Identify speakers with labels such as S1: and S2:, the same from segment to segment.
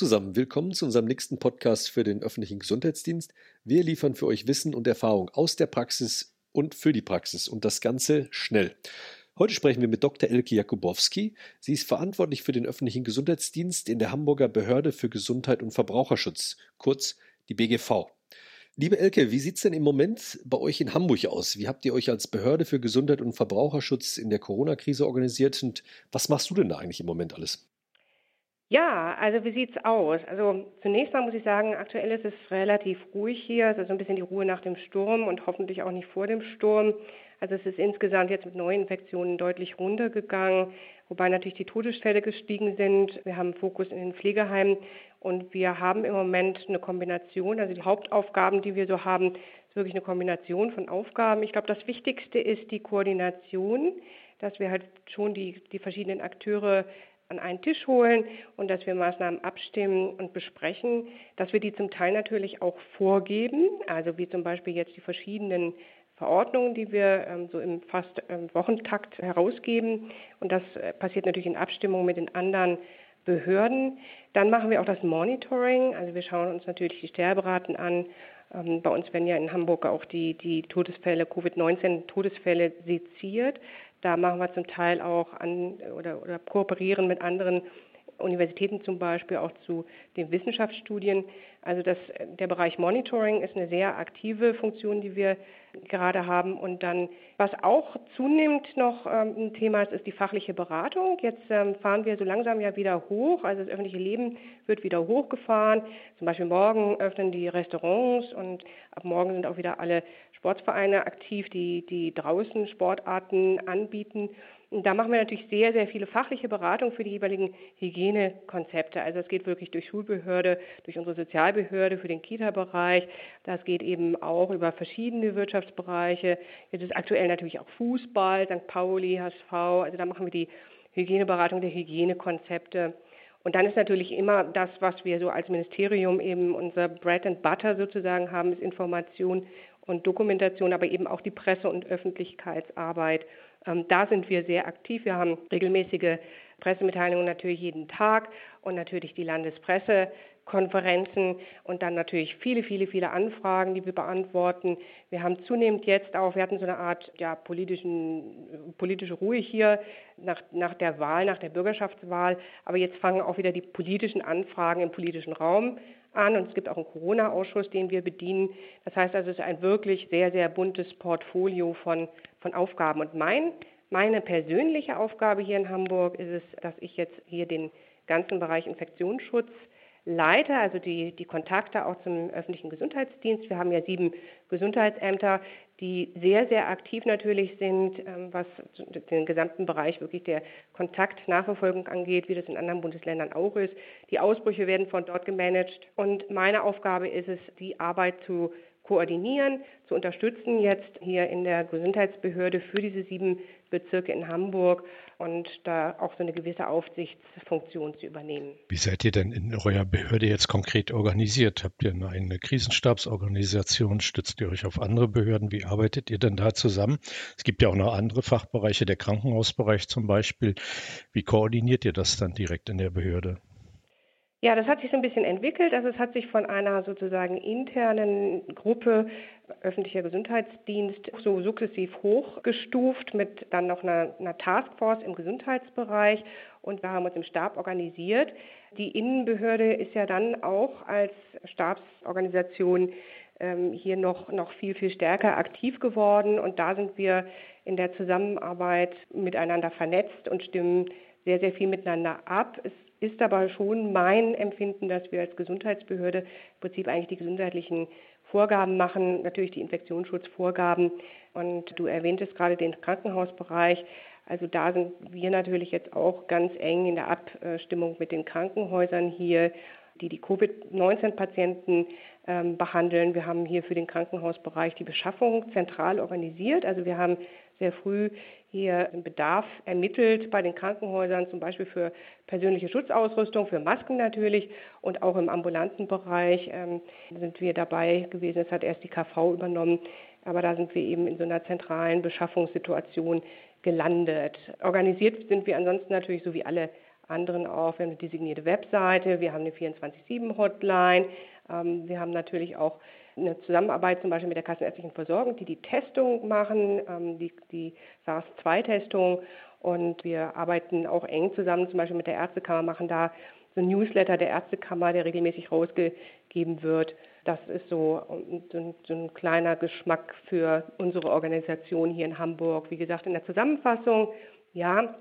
S1: zusammen, willkommen zu unserem nächsten Podcast für den öffentlichen Gesundheitsdienst. Wir liefern für euch Wissen und Erfahrung aus der Praxis und für die Praxis und das Ganze schnell. Heute sprechen wir mit Dr. Elke Jakubowski. Sie ist verantwortlich für den öffentlichen Gesundheitsdienst in der Hamburger Behörde für Gesundheit und Verbraucherschutz, kurz die BGV. Liebe Elke, wie sieht es denn im Moment bei euch in Hamburg aus? Wie habt ihr euch als Behörde für Gesundheit und Verbraucherschutz in der Corona-Krise organisiert und was machst du denn da eigentlich im Moment alles?
S2: Ja, also wie sieht's aus? Also zunächst mal muss ich sagen, aktuell ist es relativ ruhig hier. Es ist so ein bisschen die Ruhe nach dem Sturm und hoffentlich auch nicht vor dem Sturm. Also es ist insgesamt jetzt mit Neuinfektionen deutlich runtergegangen, wobei natürlich die Todesfälle gestiegen sind. Wir haben Fokus in den Pflegeheimen und wir haben im Moment eine Kombination, also die Hauptaufgaben, die wir so haben, ist wirklich eine Kombination von Aufgaben. Ich glaube, das Wichtigste ist die Koordination, dass wir halt schon die, die verschiedenen Akteure an einen Tisch holen und dass wir Maßnahmen abstimmen und besprechen, dass wir die zum Teil natürlich auch vorgeben, also wie zum Beispiel jetzt die verschiedenen Verordnungen, die wir ähm, so im fast ähm, Wochentakt herausgeben. Und das äh, passiert natürlich in Abstimmung mit den anderen Behörden. Dann machen wir auch das Monitoring. Also wir schauen uns natürlich die Sterberaten an. Ähm, bei uns werden ja in Hamburg auch die, die Todesfälle, Covid-19-Todesfälle seziert. Da machen wir zum Teil auch an oder, oder kooperieren mit anderen Universitäten zum Beispiel auch zu den Wissenschaftsstudien. Also das, der Bereich Monitoring ist eine sehr aktive Funktion, die wir gerade haben. Und dann, was auch zunehmend noch ähm, ein Thema ist, ist die fachliche Beratung. Jetzt ähm, fahren wir so langsam ja wieder hoch. Also das öffentliche Leben wird wieder hochgefahren. Zum Beispiel morgen öffnen die Restaurants und ab morgen sind auch wieder alle Sportvereine aktiv, die, die draußen Sportarten anbieten. Und da machen wir natürlich sehr, sehr viele fachliche Beratungen für die jeweiligen Hygienekonzepte. Also es geht wirklich durch Schulbehörde, durch unsere Sozialbehörde, für den Kita-Bereich. Das geht eben auch über verschiedene Wirtschaftsbereiche. Jetzt ist aktuell natürlich auch Fußball, St. Pauli, HSV. Also da machen wir die Hygieneberatung der Hygienekonzepte. Und dann ist natürlich immer das, was wir so als Ministerium eben unser Bread and Butter sozusagen haben, ist Information und Dokumentation, aber eben auch die Presse- und Öffentlichkeitsarbeit. Ähm, da sind wir sehr aktiv. Wir haben regelmäßige Pressemitteilungen natürlich jeden Tag und natürlich die Landespressekonferenzen und dann natürlich viele, viele, viele Anfragen, die wir beantworten. Wir haben zunehmend jetzt auch, wir hatten so eine Art ja, politischen, politische Ruhe hier nach, nach der Wahl, nach der Bürgerschaftswahl, aber jetzt fangen auch wieder die politischen Anfragen im politischen Raum an und es gibt auch einen Corona-Ausschuss, den wir bedienen. Das heißt also, es ist ein wirklich sehr, sehr buntes Portfolio von, von Aufgaben. Und mein, meine persönliche Aufgabe hier in Hamburg ist es, dass ich jetzt hier den ganzen Bereich Infektionsschutz leite, also die, die Kontakte auch zum öffentlichen Gesundheitsdienst. Wir haben ja sieben Gesundheitsämter, die sehr, sehr aktiv natürlich sind, ähm, was den gesamten Bereich wirklich der Kontaktnachverfolgung angeht, wie das in anderen Bundesländern auch ist. Die Ausbrüche werden von dort gemanagt und meine Aufgabe ist es, die Arbeit zu koordinieren, zu unterstützen jetzt hier in der Gesundheitsbehörde für diese sieben Bezirke in Hamburg und da auch so eine gewisse Aufsichtsfunktion zu übernehmen.
S1: Wie seid ihr denn in eurer Behörde jetzt konkret organisiert? Habt ihr eine Krisenstabsorganisation? Stützt ihr euch auf andere Behörden? Wie arbeitet ihr denn da zusammen? Es gibt ja auch noch andere Fachbereiche, der Krankenhausbereich zum Beispiel. Wie koordiniert ihr das dann direkt in der Behörde?
S2: Ja, das hat sich so ein bisschen entwickelt. Also es hat sich von einer sozusagen internen Gruppe öffentlicher Gesundheitsdienst so sukzessiv hochgestuft mit dann noch einer, einer Taskforce im Gesundheitsbereich und wir haben uns im Stab organisiert. Die Innenbehörde ist ja dann auch als Stabsorganisation ähm, hier noch, noch viel, viel stärker aktiv geworden und da sind wir in der Zusammenarbeit miteinander vernetzt und stimmen sehr, sehr viel miteinander ab. Es ist aber schon mein Empfinden, dass wir als Gesundheitsbehörde im Prinzip eigentlich die gesundheitlichen Vorgaben machen, natürlich die Infektionsschutzvorgaben. Und du erwähntest gerade den Krankenhausbereich. Also da sind wir natürlich jetzt auch ganz eng in der Abstimmung mit den Krankenhäusern hier, die die Covid-19-Patienten ähm, behandeln. Wir haben hier für den Krankenhausbereich die Beschaffung zentral organisiert. Also wir haben sehr früh hier einen Bedarf ermittelt bei den Krankenhäusern, zum Beispiel für persönliche Schutzausrüstung, für Masken natürlich und auch im ambulanten Bereich ähm, sind wir dabei gewesen. Es hat erst die KV übernommen, aber da sind wir eben in so einer zentralen Beschaffungssituation gelandet. Organisiert sind wir ansonsten natürlich so wie alle anderen auch, wir haben eine designierte Webseite, wir haben eine 24-7-Hotline, ähm, wir haben natürlich auch eine Zusammenarbeit zum Beispiel mit der kassenärztlichen Versorgung, die die Testung machen, ähm, die, die SARS-2-Testung und wir arbeiten auch eng zusammen, zum Beispiel mit der Ärztekammer, machen da so ein Newsletter der Ärztekammer, der regelmäßig rausgegeben wird. Das ist so, so, ein, so ein kleiner Geschmack für unsere Organisation hier in Hamburg. Wie gesagt, in der Zusammenfassung, ja,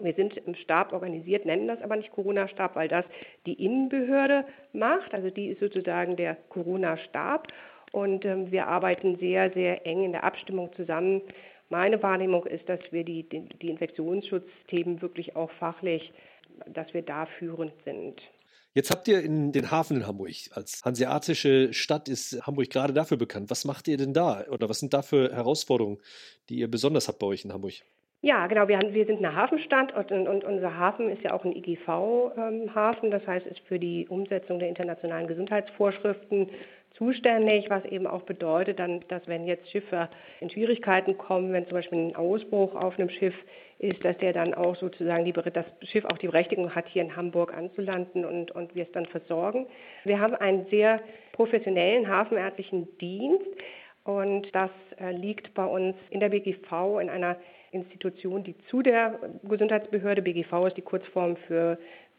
S2: wir sind im Stab organisiert, nennen das aber nicht Corona-Stab, weil das die Innenbehörde macht. Also die ist sozusagen der Corona-Stab. Und ähm, wir arbeiten sehr, sehr eng in der Abstimmung zusammen. Meine Wahrnehmung ist, dass wir die, die, die Infektionsschutzthemen wirklich auch fachlich, dass wir da führend sind.
S1: Jetzt habt ihr in den Hafen in Hamburg. Als hanseatische Stadt ist Hamburg gerade dafür bekannt. Was macht ihr denn da? Oder was sind da für Herausforderungen, die ihr besonders habt bei euch in Hamburg?
S2: Ja, genau. Wir, haben, wir sind eine Hafenstadt und, und, unser Hafen ist ja auch ein IGV-Hafen. Ähm, das heißt, ist für die Umsetzung der internationalen Gesundheitsvorschriften zuständig, was eben auch bedeutet, dann, dass wenn jetzt Schiffe in Schwierigkeiten kommen, wenn zum Beispiel ein Ausbruch auf einem Schiff ist, dass der dann auch sozusagen die, das Schiff auch die Berechtigung hat, hier in Hamburg anzulanden und, und wir es dann versorgen. Wir haben einen sehr professionellen hafenärztlichen Dienst und das äh, liegt bei uns in der BGV in einer Institution, die zu der Gesundheitsbehörde, BGV ist die Kurzform für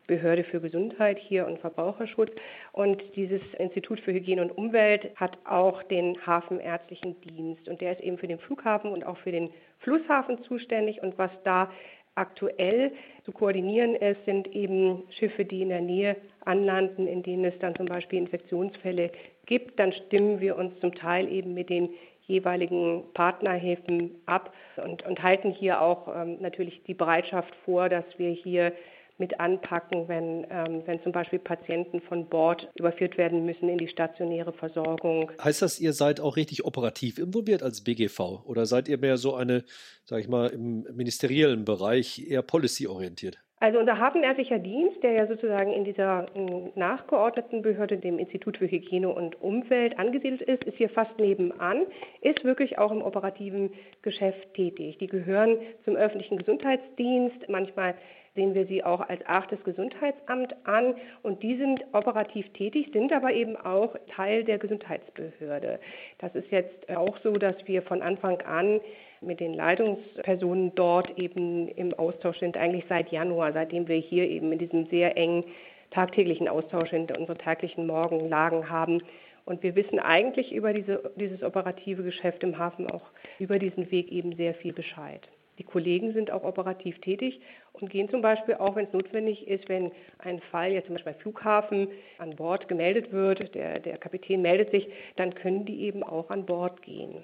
S2: Behörde für Gesundheit hier und Verbraucherschutz. Und dieses Institut für Hygiene und Umwelt hat auch den hafenärztlichen Dienst. Und der ist eben für den Flughafen und auch für den Flusshafen zuständig. Und was da aktuell zu koordinieren ist, sind eben Schiffe, die in der Nähe anlanden, in denen es dann zum Beispiel Infektionsfälle gibt. Dann stimmen wir uns zum Teil eben mit den jeweiligen Partnerhäfen ab und, und halten hier auch ähm, natürlich die Bereitschaft vor, dass wir hier mit anpacken, wenn, ähm, wenn zum Beispiel Patienten von Bord überführt werden müssen in die stationäre Versorgung.
S1: Heißt das, ihr seid auch richtig operativ involviert als BGV oder seid ihr mehr so eine, sage ich mal, im ministeriellen Bereich eher policy-orientiert?
S2: Also unser hafenärztlicher Dienst, der ja sozusagen in dieser nachgeordneten Behörde, dem Institut für Hygiene und Umwelt angesiedelt ist, ist hier fast nebenan, ist wirklich auch im operativen Geschäft tätig. Die gehören zum öffentlichen Gesundheitsdienst. Manchmal sehen wir sie auch als achtes Gesundheitsamt an und die sind operativ tätig, sind aber eben auch Teil der Gesundheitsbehörde. Das ist jetzt auch so, dass wir von Anfang an mit den Leitungspersonen dort eben im Austausch sind, eigentlich seit Januar, seitdem wir hier eben in diesem sehr engen tagtäglichen Austausch in unsere täglichen Morgenlagen haben. Und wir wissen eigentlich über diese, dieses operative Geschäft im Hafen auch über diesen Weg eben sehr viel Bescheid. Die Kollegen sind auch operativ tätig und gehen zum Beispiel auch, wenn es notwendig ist, wenn ein Fall jetzt zum Beispiel beim Flughafen an Bord gemeldet wird, der, der Kapitän meldet sich, dann können die eben auch an Bord gehen.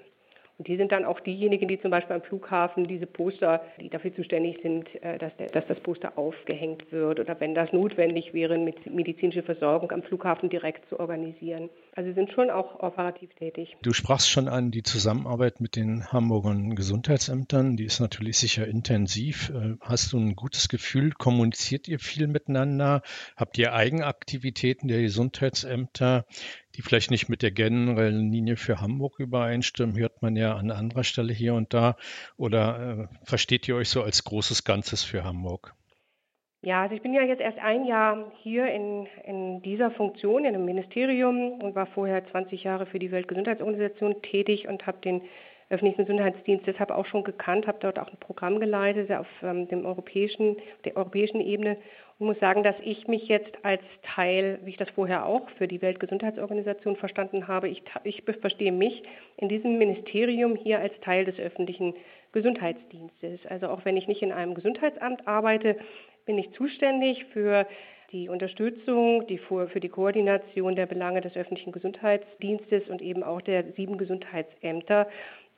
S2: Und die sind dann auch diejenigen, die zum Beispiel am Flughafen diese Poster, die dafür zuständig sind, äh, dass, der, dass das Poster aufgehängt wird oder wenn das notwendig wäre, mit medizinische Versorgung am Flughafen direkt zu organisieren. Also sind schon auch operativ tätig.
S3: Du sprachst schon an die Zusammenarbeit mit den Hamburger Gesundheitsämtern. Die ist natürlich sicher intensiv. Äh, hast du ein gutes Gefühl? Kommuniziert ihr viel miteinander? Habt ihr Eigenaktivitäten der Gesundheitsämter? Die vielleicht nicht mit der generellen Linie für Hamburg übereinstimmen, hört man ja an anderer Stelle hier und da. Oder äh, versteht ihr euch so als großes Ganzes für Hamburg?
S2: Ja, also ich bin ja jetzt erst ein Jahr hier in, in dieser Funktion in einem Ministerium und war vorher 20 Jahre für die Weltgesundheitsorganisation tätig und habe den öffentlichen Gesundheitsdienst deshalb auch schon gekannt, habe dort auch ein Programm geleitet auf ähm, dem europäischen, der europäischen Ebene und muss sagen, dass ich mich jetzt als Teil, wie ich das vorher auch für die Weltgesundheitsorganisation verstanden habe, ich, ich verstehe mich in diesem Ministerium hier als Teil des öffentlichen Gesundheitsdienstes. Also auch wenn ich nicht in einem Gesundheitsamt arbeite, bin ich zuständig für die Unterstützung, die für, für die Koordination der Belange des öffentlichen Gesundheitsdienstes und eben auch der sieben Gesundheitsämter.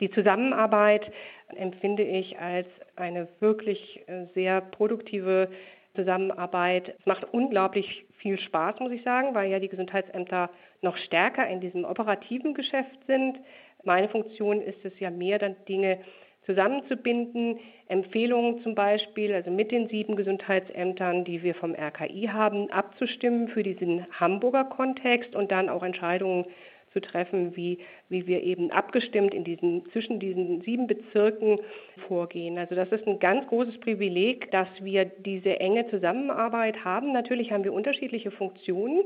S2: Die Zusammenarbeit empfinde ich als eine wirklich äh, sehr produktive Zusammenarbeit. Es macht unglaublich viel Spaß, muss ich sagen, weil ja die Gesundheitsämter noch stärker in diesem operativen Geschäft sind. Meine Funktion ist es ja mehr, dann Dinge zusammenzubinden, Empfehlungen zum Beispiel, also mit den sieben Gesundheitsämtern, die wir vom RKI haben, abzustimmen für diesen Hamburger Kontext und dann auch Entscheidungen zu treffen, wie, wie wir eben abgestimmt in diesen, zwischen diesen sieben Bezirken vorgehen. Also das ist ein ganz großes Privileg, dass wir diese enge Zusammenarbeit haben. Natürlich haben wir unterschiedliche Funktionen.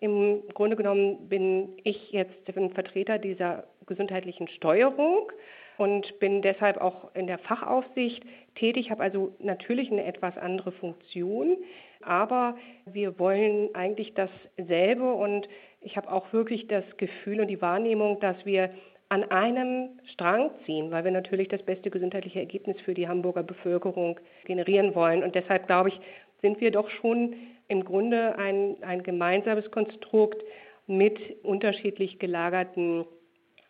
S2: Im Grunde genommen bin ich jetzt ein Vertreter dieser gesundheitlichen Steuerung und bin deshalb auch in der Fachaufsicht tätig, habe also natürlich eine etwas andere Funktion, aber wir wollen eigentlich dasselbe und ich habe auch wirklich das Gefühl und die Wahrnehmung, dass wir an einem Strang ziehen, weil wir natürlich das beste gesundheitliche Ergebnis für die Hamburger Bevölkerung generieren wollen. Und deshalb glaube ich, sind wir doch schon im Grunde ein, ein gemeinsames Konstrukt mit unterschiedlich gelagerten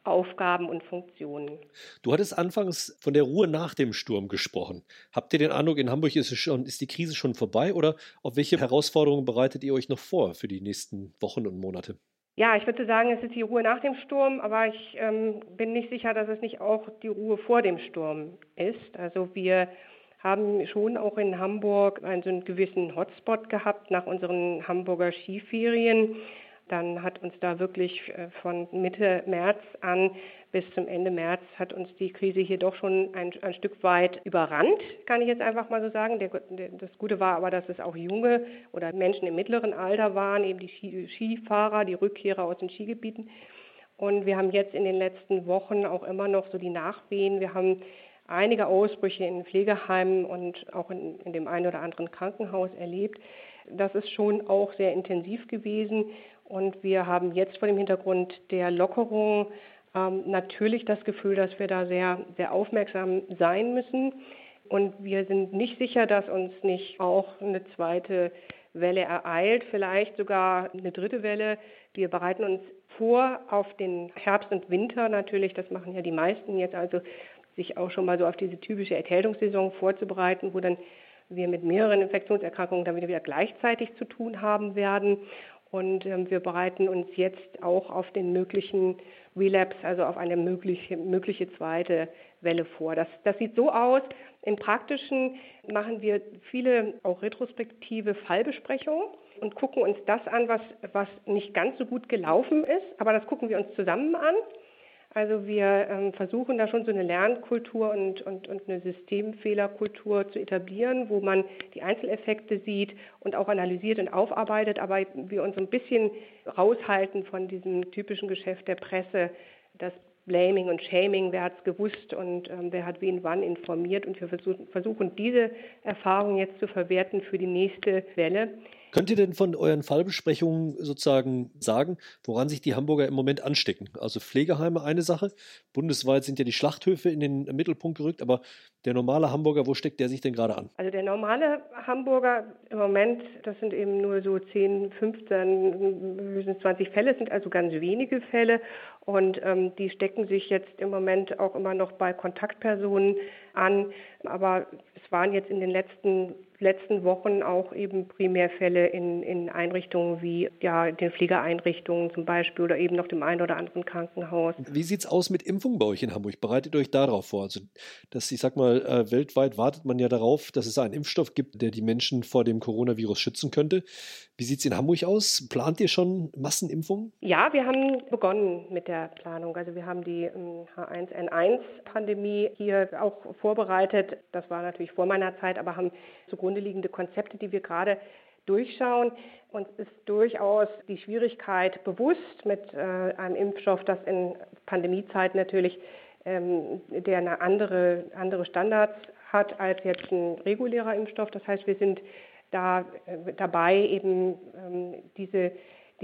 S2: Aufgaben und Funktionen.
S1: Du hattest anfangs von der Ruhe nach dem Sturm gesprochen. Habt ihr den Eindruck, in Hamburg ist, es schon, ist die Krise schon vorbei oder auf welche Herausforderungen bereitet ihr euch noch vor für die nächsten Wochen und Monate?
S2: Ja, ich würde sagen, es ist die Ruhe nach dem Sturm, aber ich ähm, bin nicht sicher, dass es nicht auch die Ruhe vor dem Sturm ist. Also wir haben schon auch in Hamburg einen, so einen gewissen Hotspot gehabt nach unseren Hamburger Skiferien dann hat uns da wirklich äh, von Mitte März an bis zum Ende März hat uns die Krise hier doch schon ein, ein Stück weit überrannt, kann ich jetzt einfach mal so sagen. Der, der, das Gute war aber, dass es auch junge oder Menschen im mittleren Alter waren, eben die Ski, Skifahrer, die Rückkehrer aus den Skigebieten. Und wir haben jetzt in den letzten Wochen auch immer noch so die Nachwehen. Wir haben einige Ausbrüche in Pflegeheimen und auch in, in dem einen oder anderen Krankenhaus erlebt. Das ist schon auch sehr intensiv gewesen. Und wir haben jetzt vor dem Hintergrund der Lockerung ähm, natürlich das Gefühl, dass wir da sehr, sehr aufmerksam sein müssen. Und wir sind nicht sicher, dass uns nicht auch eine zweite Welle ereilt, vielleicht sogar eine dritte Welle. Wir bereiten uns vor auf den Herbst und Winter natürlich, das machen ja die meisten jetzt, also sich auch schon mal so auf diese typische Erkältungssaison vorzubereiten, wo dann wir mit mehreren Infektionserkrankungen dann wieder gleichzeitig zu tun haben werden. Und ähm, wir bereiten uns jetzt auch auf den möglichen Relapse, also auf eine mögliche, mögliche zweite Welle vor. Das, das sieht so aus. Im Praktischen machen wir viele auch retrospektive Fallbesprechungen und gucken uns das an, was, was nicht ganz so gut gelaufen ist. Aber das gucken wir uns zusammen an also wir ähm, versuchen da schon so eine Lernkultur und, und, und eine Systemfehlerkultur zu etablieren, wo man die Einzeleffekte sieht und auch analysiert und aufarbeitet, aber wir uns ein bisschen raushalten von diesem typischen Geschäft der Presse, das Blaming und Shaming, wer hat es gewusst und ähm, wer hat wen wann informiert und wir versuchen, versuchen diese Erfahrung jetzt zu verwerten für die nächste Welle.
S1: Könnt ihr denn von euren Fallbesprechungen sozusagen sagen, woran sich die Hamburger im Moment anstecken? Also Pflegeheime eine Sache. Bundesweit sind ja die Schlachthöfe in den Mittelpunkt gerückt, aber der normale Hamburger, wo steckt der sich denn gerade an?
S2: Also der normale Hamburger im Moment, das sind eben nur so 10, 15, 20 Fälle, sind also ganz wenige Fälle und ähm, die stecken sich jetzt im Moment auch immer noch bei Kontaktpersonen an. Aber es waren jetzt in den letzten letzten Wochen auch eben Primärfälle in, in Einrichtungen wie ja, den Pflegeeinrichtungen zum Beispiel oder eben noch dem einen oder anderen Krankenhaus.
S1: Wie sieht es aus mit Impfungen bei euch in Hamburg? Bereitet euch darauf vor? Also, dass ich sag mal, äh, weltweit wartet man ja darauf, dass es einen Impfstoff gibt, der die Menschen vor dem Coronavirus schützen könnte. Wie sieht es in Hamburg aus? Plant ihr schon Massenimpfungen?
S2: Ja, wir haben begonnen mit der Planung. Also wir haben die H1N1-Pandemie hier auch vorbereitet. Das war natürlich vor meiner Zeit, aber haben zugrunde liegende Konzepte, die wir gerade durchschauen. Uns ist durchaus die Schwierigkeit bewusst mit äh, einem Impfstoff, das in Pandemiezeiten natürlich ähm, der eine andere, andere Standards hat als jetzt ein regulärer Impfstoff. Das heißt, wir sind da äh, dabei, eben ähm, diese,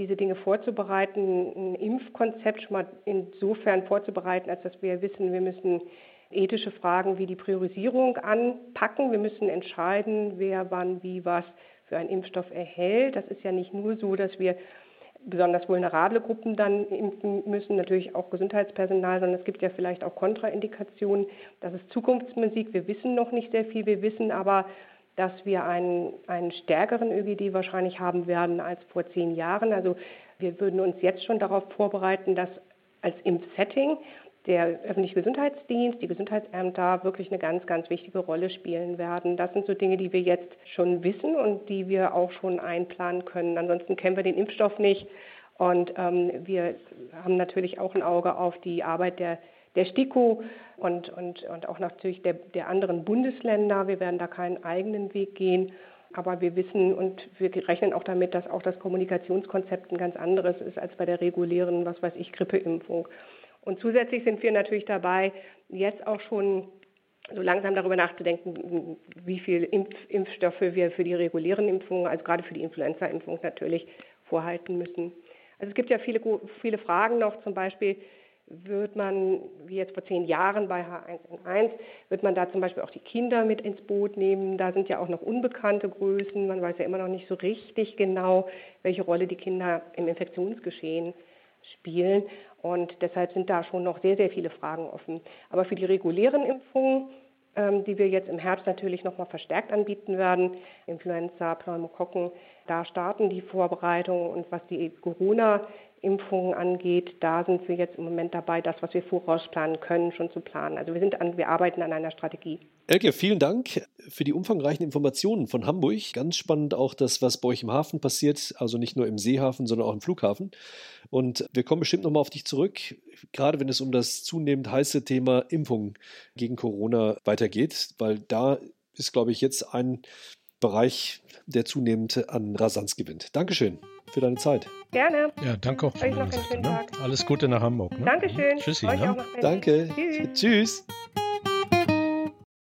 S2: diese Dinge vorzubereiten, ein Impfkonzept schon mal insofern vorzubereiten, als dass wir wissen, wir müssen ethische Fragen wie die Priorisierung anpacken. Wir müssen entscheiden, wer wann wie was für einen Impfstoff erhält. Das ist ja nicht nur so, dass wir besonders vulnerable Gruppen dann impfen müssen, natürlich auch Gesundheitspersonal, sondern es gibt ja vielleicht auch Kontraindikationen. Das ist Zukunftsmusik. Wir wissen noch nicht sehr viel. Wir wissen aber, dass wir einen, einen stärkeren ÖGD wahrscheinlich haben werden als vor zehn Jahren. Also wir würden uns jetzt schon darauf vorbereiten, dass als Impfsetting der öffentliche Gesundheitsdienst, die Gesundheitsämter wirklich eine ganz, ganz wichtige Rolle spielen werden. Das sind so Dinge, die wir jetzt schon wissen und die wir auch schon einplanen können. Ansonsten kennen wir den Impfstoff nicht Und ähm, wir haben natürlich auch ein Auge auf die Arbeit der, der STIKO und, und, und auch natürlich der, der anderen Bundesländer. Wir werden da keinen eigenen Weg gehen. Aber wir wissen und wir rechnen auch damit, dass auch das Kommunikationskonzept ein ganz anderes ist als bei der regulären, was weiß ich, Grippeimpfung. Und zusätzlich sind wir natürlich dabei, jetzt auch schon so langsam darüber nachzudenken, wie viel Impf Impfstoffe wir für die regulären Impfungen, also gerade für die Influenza-Impfung natürlich vorhalten müssen. Also es gibt ja viele, viele Fragen noch, zum Beispiel wird man, wie jetzt vor zehn Jahren bei H1N1, wird man da zum Beispiel auch die Kinder mit ins Boot nehmen. Da sind ja auch noch unbekannte Größen. Man weiß ja immer noch nicht so richtig genau, welche Rolle die Kinder im Infektionsgeschehen spielen. Und deshalb sind da schon noch sehr, sehr viele Fragen offen. Aber für die regulären Impfungen, ähm, die wir jetzt im Herbst natürlich nochmal verstärkt anbieten werden, Influenza, Pneumokokken, da starten die Vorbereitungen. Und was die Corona Impfungen angeht, da sind wir jetzt im Moment dabei, das, was wir vorausplanen können, schon zu planen. Also wir sind an, wir arbeiten an einer Strategie.
S1: Elke, vielen Dank für die umfangreichen Informationen von Hamburg. Ganz spannend auch das, was bei euch im Hafen passiert, also nicht nur im Seehafen, sondern auch im Flughafen. Und wir kommen bestimmt nochmal auf dich zurück, gerade wenn es um das zunehmend heiße Thema Impfung gegen Corona weitergeht, weil da ist, glaube ich, jetzt ein Bereich, der zunehmend an Rasanz gewinnt. Dankeschön für deine Zeit.
S2: Gerne.
S3: Ja, danke auch.
S2: Euch noch einen schönen
S3: ne?
S2: Tag.
S3: Alles Gute nach Hamburg. Ne?
S2: Dankeschön.
S3: Tschüssi.
S2: Euch
S3: ne?
S2: auch noch
S1: Danke.
S2: Tschüss.
S1: Tschüss.